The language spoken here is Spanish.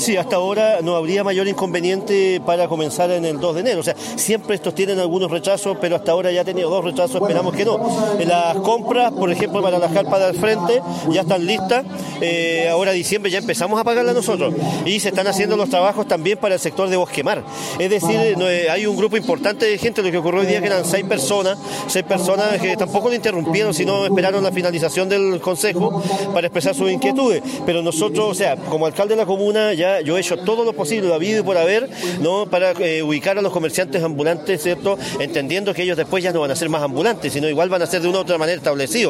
Sí, hasta ahora no habría mayor inconveniente para comenzar en el 2 de enero. O sea, siempre estos tienen algunos rechazos, pero hasta ahora ya ha tenido dos rechazos, esperamos que no. Las compras, por ejemplo, para las carpas del frente ya están listas. Eh, ahora diciembre ya empezamos a pagarlas nosotros. Y se están haciendo los trabajos también para el sector de Bosquemar. Es decir, eh, hay un grupo importante de gente, lo que ocurrió hoy día que eran seis personas, seis personas que tampoco lo interrumpieron, sino esperaron la finalización del consejo para expresar sus inquietudes. Pero nosotros, o sea, como alcalde de la comuna, ya yo he hecho todo lo posible, lo habido y por haber, ¿no? para eh, ubicar a los comerciantes ambulantes, ¿cierto? Entendiendo que ellos después ya no van a ser más ambulantes, sino igual van a ser de una u otra manera establecidos.